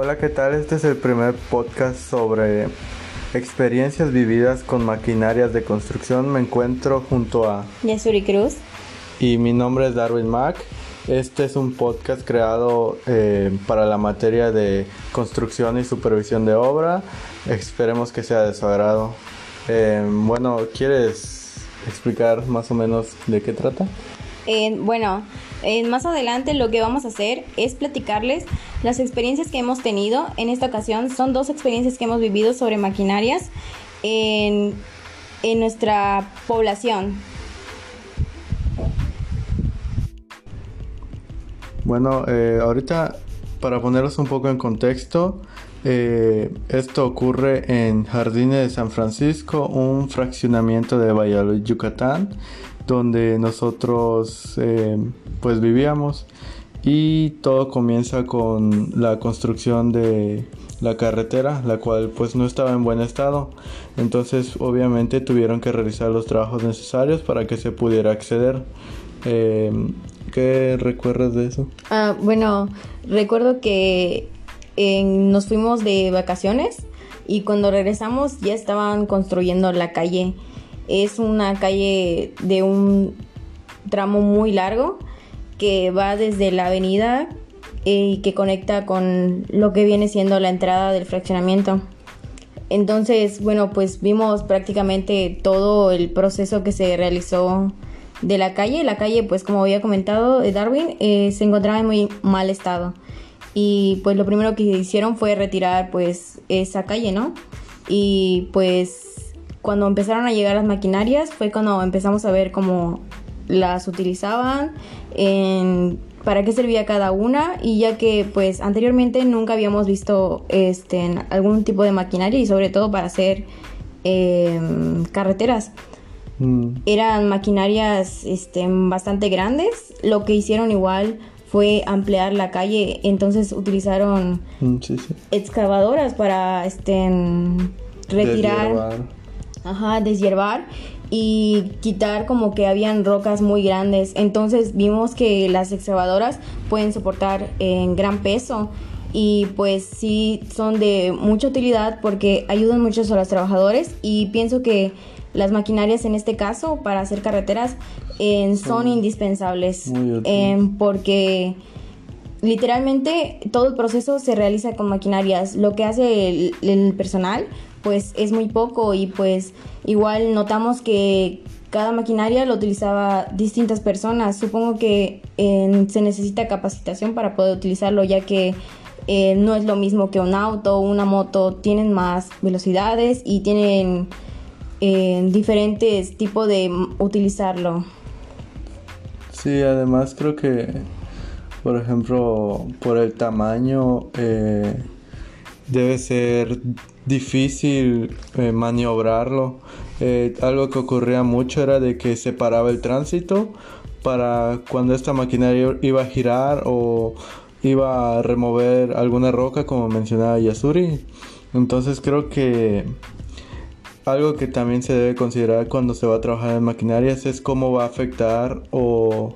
Hola, ¿qué tal? Este es el primer podcast sobre experiencias vividas con maquinarias de construcción. Me encuentro junto a Yasuri Cruz. Y mi nombre es Darwin Mack. Este es un podcast creado eh, para la materia de construcción y supervisión de obra. Esperemos que sea de su agrado. Eh, bueno, ¿quieres explicar más o menos de qué trata? Bueno, más adelante lo que vamos a hacer es platicarles las experiencias que hemos tenido. En esta ocasión son dos experiencias que hemos vivido sobre maquinarias en, en nuestra población. Bueno, eh, ahorita para ponerlos un poco en contexto, eh, esto ocurre en Jardines de San Francisco, un fraccionamiento de Valladolid, Yucatán, donde nosotros eh, pues vivíamos y todo comienza con la construcción de la carretera, la cual pues no estaba en buen estado. Entonces obviamente tuvieron que realizar los trabajos necesarios para que se pudiera acceder. Eh, ¿Qué recuerdas de eso? Ah, bueno, recuerdo que nos fuimos de vacaciones y cuando regresamos ya estaban construyendo la calle. Es una calle de un tramo muy largo que va desde la avenida eh, y que conecta con lo que viene siendo la entrada del fraccionamiento. Entonces, bueno, pues vimos prácticamente todo el proceso que se realizó de la calle. La calle, pues como había comentado eh, Darwin, eh, se encontraba en muy mal estado. Y pues lo primero que hicieron fue retirar pues esa calle, ¿no? Y pues cuando empezaron a llegar las maquinarias fue cuando empezamos a ver cómo las utilizaban, en para qué servía cada una y ya que pues anteriormente nunca habíamos visto este algún tipo de maquinaria y sobre todo para hacer em, carreteras. Mm. Eran maquinarias este, bastante grandes. Lo que hicieron igual fue ampliar la calle, entonces utilizaron mm, excavadoras para este, retirar, ajá, deshiervar y quitar como que habían rocas muy grandes. Entonces vimos que las excavadoras pueden soportar en gran peso y pues sí son de mucha utilidad porque ayudan mucho a los trabajadores y pienso que las maquinarias en este caso para hacer carreteras son, indispensables porque literalmente todo el proceso se realiza con maquinarias. Lo que hace el, personal pues es muy poco y pues igual notamos que cada maquinaria lo utilizaba distintas personas. Supongo que se necesita capacitación para poder utilizarlo ya que eh, no es lo mismo que un auto una moto. Tienen más velocidades y tienen eh, diferentes tipos de utilizarlo. Sí, además creo que por ejemplo, por el tamaño, eh, debe ser difícil eh, maniobrarlo. Eh, algo que ocurría mucho era de que se paraba el tránsito para cuando esta maquinaria iba a girar o iba a remover alguna roca, como mencionaba Yasuri. Entonces creo que algo que también se debe considerar cuando se va a trabajar en maquinarias es cómo va a afectar o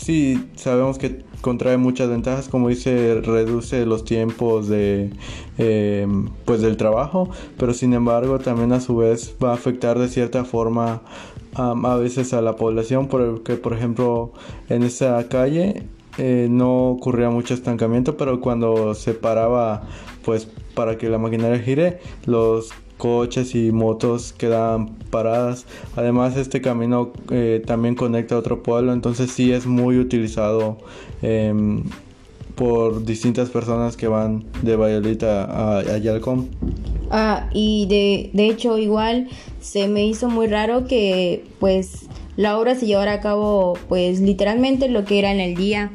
sí, sabemos que contrae muchas ventajas, como dice, reduce los tiempos de em, pues del trabajo, pero sin embargo también a su vez va a afectar de cierta forma a veces a la población, porque por ejemplo en esa calle eh, no ocurría mucho estancamiento, pero cuando se paraba pues para que la maquinaria gire, los coches y motos quedan paradas. Además este camino eh, también conecta a otro pueblo, entonces sí es muy utilizado em, por distintas personas que van de Valladolid a, a, Yalcom. Ah, y de, de hecho igual se me hizo muy raro que pues la obra se llevara a cabo pues literalmente lo que era en el día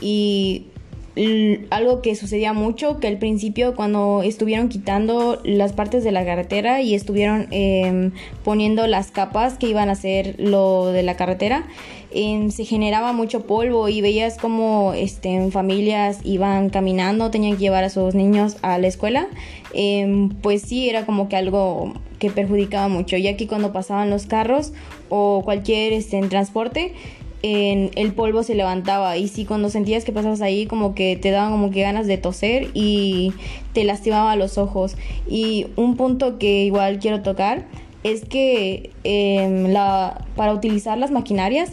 y algo que sucedía mucho, que al principio cuando estuvieron quitando las partes de la carretera y estuvieron em, poniendo las capas que iban a hacer lo de la carretera, em, se generaba mucho polvo y veías como este, familias iban caminando, tenían que llevar a sus niños a la escuela, em, pues sí, era como que algo que perjudicaba mucho, ya que cuando pasaban los carros o cualquier este, transporte, el polvo se levantaba y si cuando sentías que pasabas ahí como que te daban como que ganas de toser y te lastimaba los ojos. Y un punto que igual quiero tocar es que em, la, para utilizar las maquinarias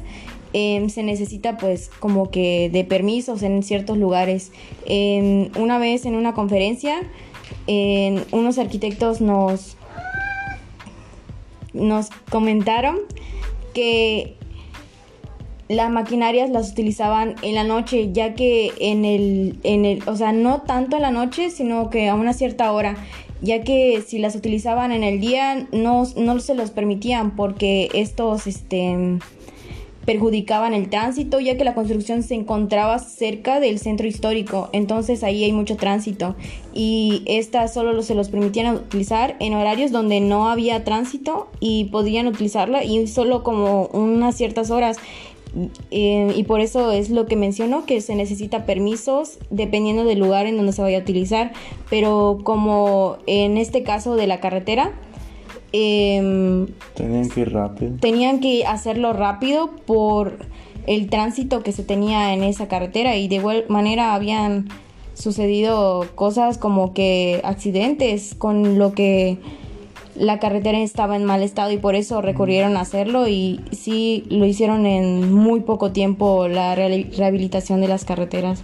em, se necesita pues como que de permisos en ciertos lugares. una vez en una conferencia unos arquitectos nos, nos comentaron que las maquinarias las utilizaban en la noche, ya que en el, en el, o sea, no tanto en la noche, sino que a una cierta hora, ya que si las utilizaban en el día no, no se los permitían porque estos, este, perjudicaban el tránsito ya que la construcción se encontraba cerca del centro histórico, entonces ahí hay mucho tránsito y estas solo se los permitían utilizar en horarios donde no había tránsito y podían utilizarla y solo como unas ciertas horas. Eh, y por eso es lo que menciono, que se necesita permisos dependiendo del lugar en donde se vaya a utilizar, pero como en este caso de la carretera, Em, tenían que ir rápido. Tenían que hacerlo rápido por el tránsito que se tenía en esa carretera y de igual manera habían sucedido cosas como que accidentes con lo que la carretera estaba en mal estado y por eso recurrieron a hacerlo y sí lo hicieron en muy poco tiempo la rehabilitación de las carreteras.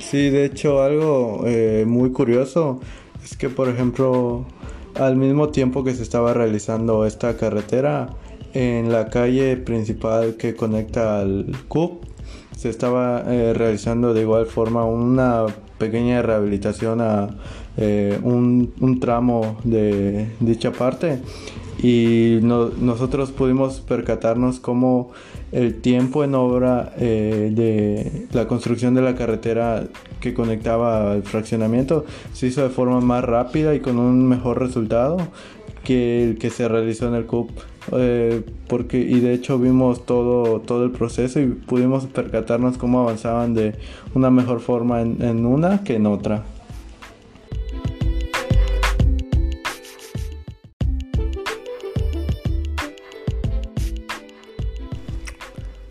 Sí, de hecho algo eh, muy curioso es que por ejemplo al mismo tiempo que se estaba realizando esta carretera, en la calle principal que conecta al CUP, se estaba eh, realizando de igual forma una pequeña rehabilitación a eh, un, tramo de dicha parte y nosotros pudimos percatarnos cómo el tiempo en obra eh, de la construcción de la carretera que conectaba al fraccionamiento se hizo de forma más rápida y con un mejor resultado que el que se realizó en el CUP. Eh, porque y de hecho vimos todo todo el proceso y pudimos percatarnos cómo avanzaban de una mejor forma en una que en otra.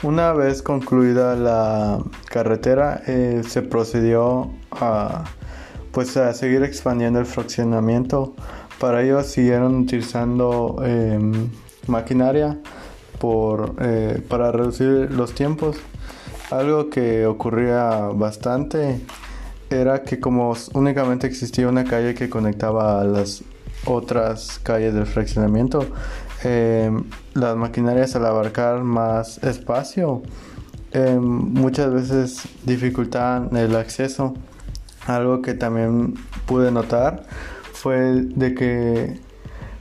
Una vez concluida la carretera, eh, se procedió a, pues, a seguir expandiendo el fraccionamiento. Para ello siguieron utilizando em, maquinaria por, eh, para reducir los tiempos. Algo que ocurría bastante era que como únicamente existía una calle que conectaba a las otras calles del fraccionamiento, eh, las maquinarias al abarcar más espacio eh, muchas veces dificultaban el acceso. Algo que también pude notar fue de que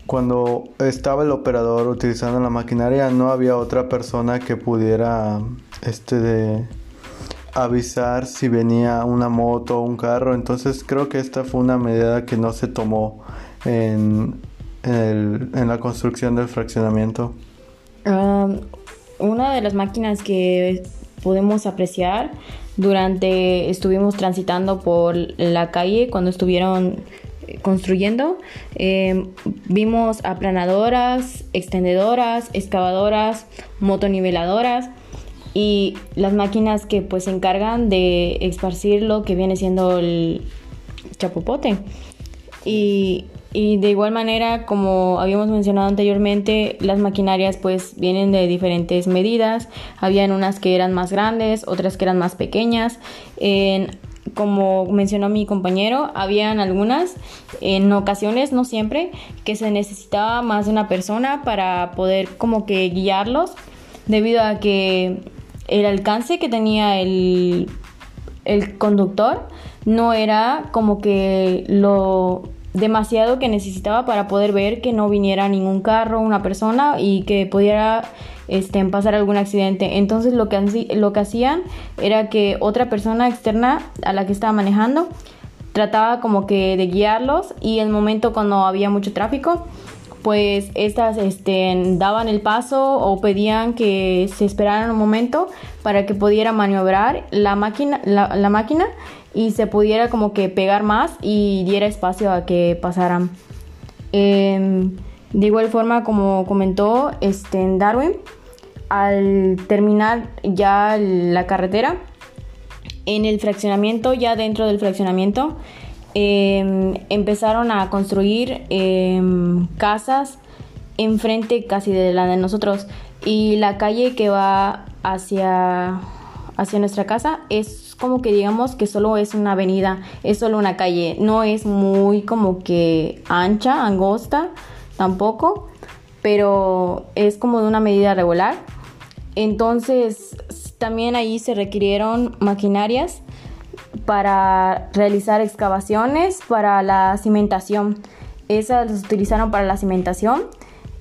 cuando estaba el operador utilizando la maquinaria no había otra persona que pudiera este de avisar si venía una moto o un carro entonces creo que esta fue una medida que no se tomó en en, la construcción del fraccionamiento? una de las máquinas que podemos apreciar durante estuvimos transitando por la calle cuando estuvieron construyendo em, vimos aplanadoras extendedoras excavadoras motoniveladoras y las máquinas que pues se encargan de esparcir lo que viene siendo el chapopote y de igual manera, como habíamos mencionado anteriormente, las maquinarias pues vienen de diferentes medidas. Habían unas que eran más grandes, otras que eran más pequeñas. Como mencionó mi compañero, habían algunas, en ocasiones, no siempre, que se necesitaba más de una persona para poder como que guiarlos, debido a que el alcance que tenía el, el conductor no era como que lo demasiado que necesitaba para poder ver que no viniera ningún carro, una persona y que pudiera este, pasar algún accidente. Entonces lo que, lo que hacían era que otra persona externa a la que estaba manejando trataba como que de guiarlos y en el momento cuando había mucho tráfico pues estas este, daban el paso o pedían que se esperaran un momento para que pudiera maniobrar la máquina, la, máquina y se pudiera como que pegar más y diera espacio a que pasaran. Em, de igual forma, como comentó este, Darwin, al terminar ya la carretera, en el fraccionamiento, ya dentro del fraccionamiento, em, empezaron a construir em, casas enfrente casi de la de nosotros y la calle que va hacia hacia nuestra casa es como que digamos que solo es una avenida, es solo una calle, no es muy como que ancha, angosta tampoco, pero es como de una medida regular. Entonces también ahí se requirieron maquinarias para realizar excavaciones para la cimentación. Esas las utilizaron para la cimentación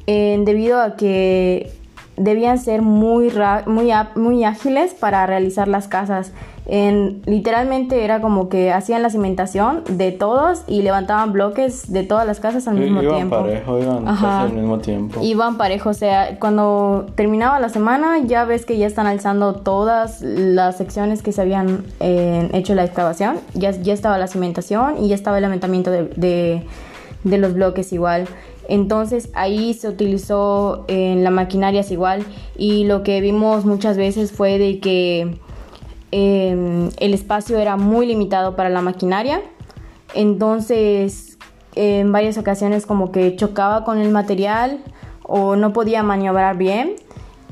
eh, debido a que debían ser muy, muy, muy ágiles para realizar las casas. En, literalmente era como que hacían la cimentación de todos y levantaban bloques de todas las casas al mismo iban tiempo. Parejo, iban al mismo tiempo. Iban parejo, o sea, cuando terminaba la semana ya ves que ya están alzando todas las secciones que se habían eh, hecho la excavación, ya, ya estaba la cimentación y ya estaba el levantamiento de, de, de los bloques igual. Entonces ahí se utilizó en la maquinaria igual y lo que vimos muchas veces fue de que em, el espacio era muy limitado para la maquinaria. Entonces en varias ocasiones como que chocaba con el material o no podía maniobrar bien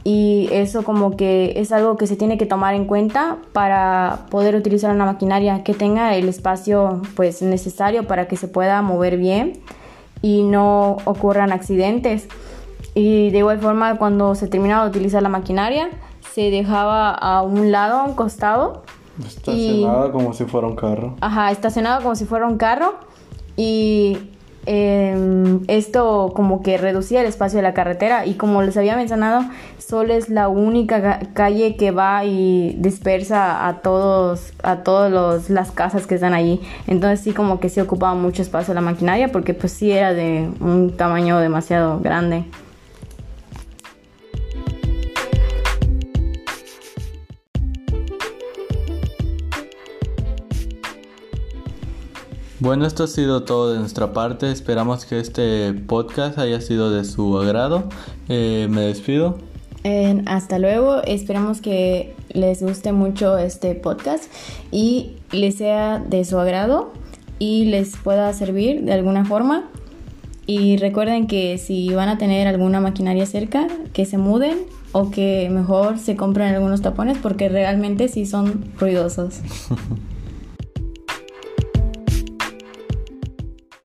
y eso como que es algo que se tiene que tomar en cuenta para poder utilizar una maquinaria que tenga el espacio pues necesario para que se pueda mover bien y no ocurran accidentes. Y de igual forma, cuando se terminaba de utilizar la maquinaria, se dejaba a un lado, a un costado. Estacionado como si fuera un carro. Ajá, estacionado como si fuera un carro. Y Em, esto como que reducía el espacio de la carretera y como les había mencionado, solo es la única calle que va y dispersa a todos, a todas las casas que están allí. Entonces sí como que se ocupaba mucho espacio la maquinaria porque pues sí era de un tamaño demasiado grande. Bueno, esto ha sido todo de nuestra parte. Esperamos que este podcast haya sido de su agrado. Eh, me despido. hasta luego. Esperamos que les guste mucho este podcast y les sea de su agrado y les pueda servir de alguna forma. Y recuerden que si van a tener alguna maquinaria cerca, que se muden o que mejor se compren algunos tapones porque realmente sí son ruidosos.